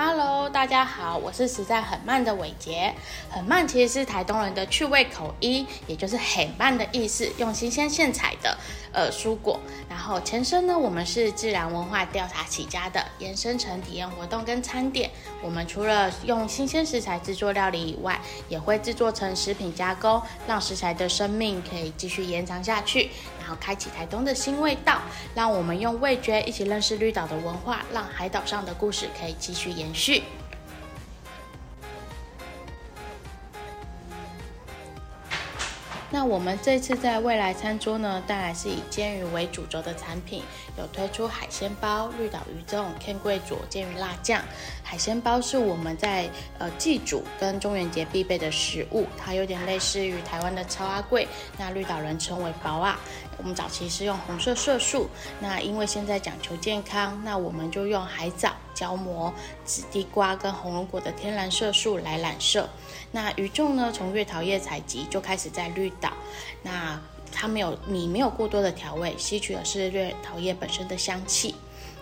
Hello，大家好，我是实在很慢的伟杰。很慢其实是台东人的趣味口音，也就是很慢的意思，用新鲜现采的呃蔬果。然后前身呢，我们是自然文化调查起家的，延伸成体验活动跟餐点。我们除了用新鲜食材制作料理以外，也会制作成食品加工，让食材的生命可以继续延长下去。然后开启台东的新味道，让我们用味觉一起认识绿岛的文化，让海岛上的故事可以继续延续。那我们这次在未来餐桌呢，当然是以煎鱼为主轴的产品，有推出海鲜包、绿岛鱼粽、天贵佐煎鱼辣酱。海鲜包是我们在呃祭祖跟中元节必备的食物，它有点类似于台湾的超阿贵，那绿岛人称为包啊。我们早期是用红色色素，那因为现在讲求健康，那我们就用海藻、胶膜、紫地瓜跟红龙果的天然色素来染色。那鱼粽呢，从月桃叶采集就开始在绿岛，那它没有米没有过多的调味，吸取的是月桃叶本身的香气。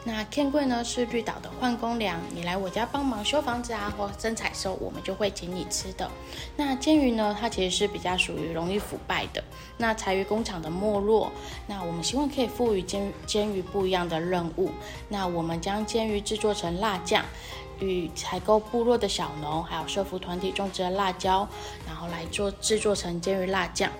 那天贵呢是绿岛的换工粮，你来我家帮忙修房子啊，或生采收，我们就会请你吃的。那煎鱼呢，它其实是比较属于容易腐败的。那柴鱼工厂的没落，那我们希望可以赋予煎煎鱼不一样的任务。那我们将煎鱼制作成辣酱，与采购部落的小农还有社服团体种植的辣椒，然后来做制作成煎鱼辣酱。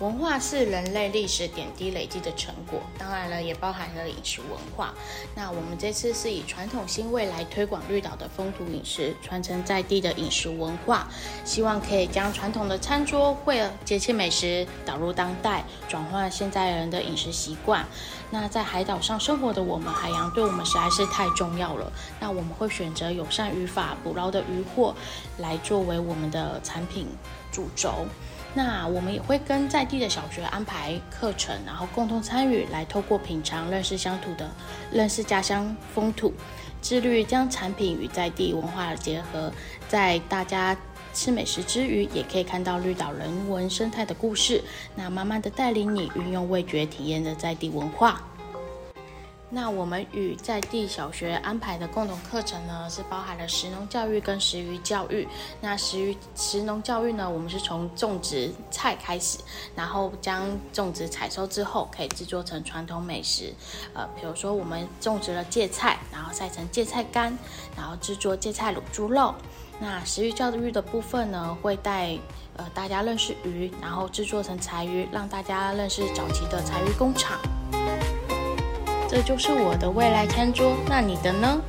文化是人类历史点滴累积的成果，当然了，也包含了饮食文化。那我们这次是以传统新味来推广绿岛的风土饮食，传承在地的饮食文化，希望可以将传统的餐桌会节气美食导入当代，转换现在人的饮食习惯。那在海岛上生活的我们，海洋对我们实在是太重要了。那我们会选择友善渔法捕捞的渔获，来作为我们的产品主轴。那我们也会跟在地的小学安排课程，然后共同参与，来透过品尝认识乡土的，认识家乡风土，致力将产品与在地文化结合，在大家吃美食之余，也可以看到绿岛人文生态的故事。那慢慢的带领你运用味觉体验的在地文化。那我们与在地小学安排的共同课程呢，是包含了食农教育跟食鱼教育。那食鱼食农教育呢，我们是从种植菜开始，然后将种植采收之后，可以制作成传统美食。呃，比如说我们种植了芥菜，然后晒成芥菜干，然后制作芥菜卤猪肉。那食鱼教育的部分呢，会带呃大家认识鱼，然后制作成柴鱼，让大家认识早期的柴鱼工厂。这就是我的未来餐桌，那你的呢？